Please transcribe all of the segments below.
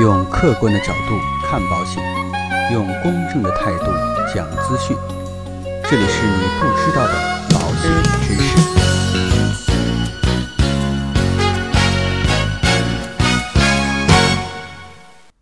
用客观的角度看保险，用公正的态度讲资讯。这里是你不知道的保险知识。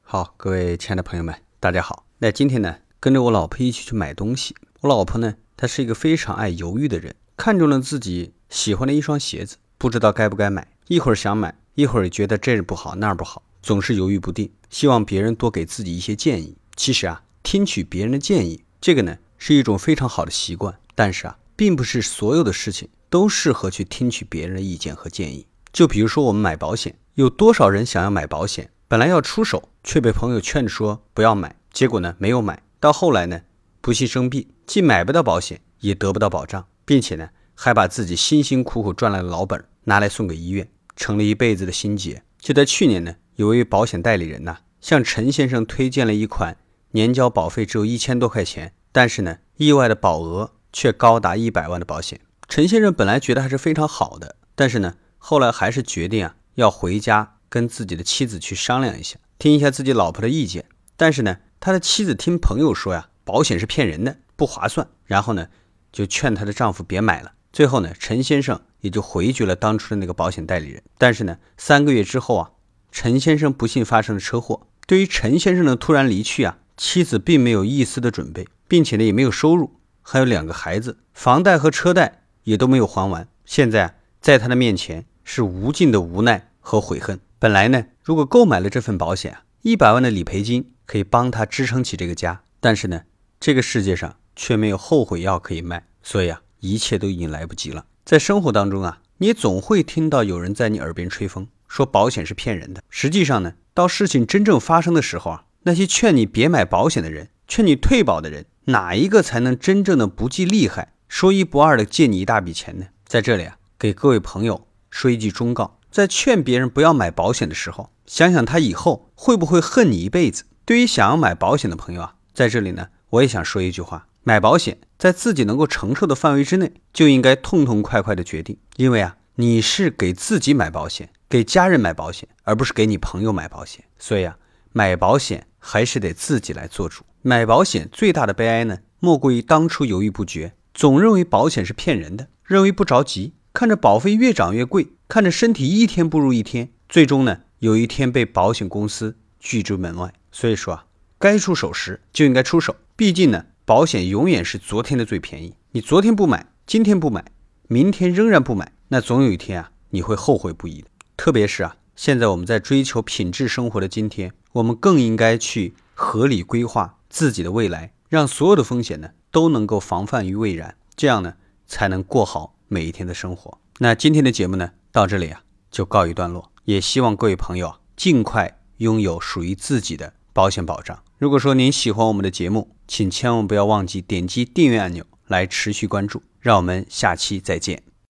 好，各位亲爱的朋友们，大家好。那今天呢，跟着我老婆一起去买东西。我老婆呢，她是一个非常爱犹豫的人，看中了自己喜欢的一双鞋子，不知道该不该买，一会儿想买，一会儿觉得这儿不好那儿不好，总是犹豫不定。希望别人多给自己一些建议。其实啊，听取别人的建议，这个呢是一种非常好的习惯。但是啊，并不是所有的事情都适合去听取别人的意见和建议。就比如说我们买保险，有多少人想要买保险，本来要出手，却被朋友劝着说不要买，结果呢没有买到后来呢，不幸生病，既买不到保险，也得不到保障，并且呢还把自己辛辛苦苦赚来的老本拿来送给医院，成了一辈子的心结。就在去年呢，有位保险代理人呐，向陈先生推荐了一款年交保费只有一千多块钱，但是呢意外的保额却高达一百万的保险。陈先生本来觉得还是非常好的，但是呢后来还是决定啊要回家跟自己的妻子去商量一下，听一下自己老婆的意见。但是呢他的妻子听朋友说呀，保险是骗人的，不划算，然后呢就劝她的丈夫别买了。最后呢陈先生也就回绝了当初的那个保险代理人。但是呢三个月之后啊，陈先生不幸发生了车祸。对于陈先生的突然离去啊，妻子并没有一丝的准备，并且呢也没有收入，还有两个孩子，房贷和车贷也都没有还完。现在啊，在他的面前是无尽的无奈和悔恨。本来呢，如果购买了这份保险啊，一百万的理赔金可以帮他支撑起这个家，但是呢，这个世界上却没有后悔药可以卖，所以啊，一切都已经来不及了。在生活当中啊，你总会听到有人在你耳边吹风，说保险是骗人的。实际上呢，到事情真正发生的时候啊，那些劝你别买保险的人，劝你退保的人，哪一个才能真正的不计利害，说一不二的借你一大笔钱呢？在这里啊，给各位朋友说一句忠告：在劝别人不要买保险的时候，想想他以后会不会恨你一辈子。对于想要买保险的朋友啊，在这里呢，我也想说一句话：买保险在自己能够承受的范围之内，就应该痛痛快快的决定，因为啊，你是给自己买保险，给家人买保险，而不是给你朋友买保险。所以啊，买保险还是得自己来做主。买保险最大的悲哀呢，莫过于当初犹豫不决，总认为保险是骗人的，认为不着急，看着保费越涨越贵，看着身体一天不如一天，最终呢，有一天被保险公司拒之门外。所以说啊，该出手时就应该出手，毕竟呢，保险永远是昨天的最便宜。你昨天不买，今天不买，明天仍然不买，那总有一天啊，你会后悔不已的。特别是啊，现在我们在追求品质生活的今天，我们更应该去合理规划自己的未来，让所有的风险呢都能够防范于未然，这样呢才能过好每一天的生活。那今天的节目呢到这里啊就告一段落，也希望各位朋友啊尽快拥有属于自己的保险保障。如果说您喜欢我们的节目，请千万不要忘记点击订阅按钮来持续关注。让我们下期再见。